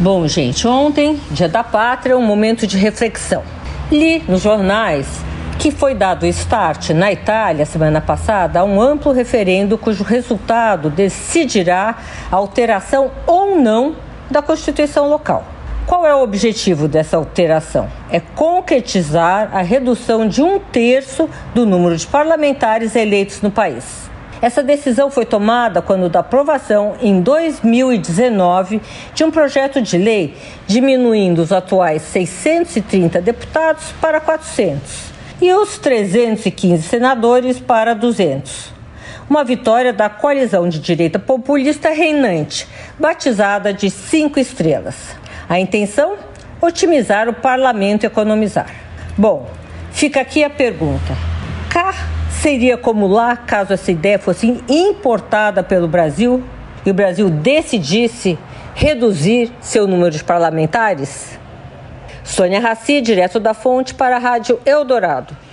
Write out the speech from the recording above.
Bom, gente, ontem, Dia da Pátria, um momento de reflexão. Li nos jornais que foi dado start na Itália semana passada a um amplo referendo cujo resultado decidirá a alteração ou não da Constituição local. Qual é o objetivo dessa alteração? É concretizar a redução de um terço do número de parlamentares eleitos no país. Essa decisão foi tomada quando da aprovação em 2019 de um projeto de lei diminuindo os atuais 630 deputados para 400 e os 315 senadores para 200. Uma vitória da coalizão de direita populista reinante, batizada de cinco estrelas. A intenção? Otimizar o parlamento e economizar. Bom, fica aqui a pergunta. Cá seria como lá caso essa ideia fosse importada pelo Brasil e o Brasil decidisse reduzir seu número de parlamentares? Sônia Raci, direto da fonte para a Rádio Eldorado.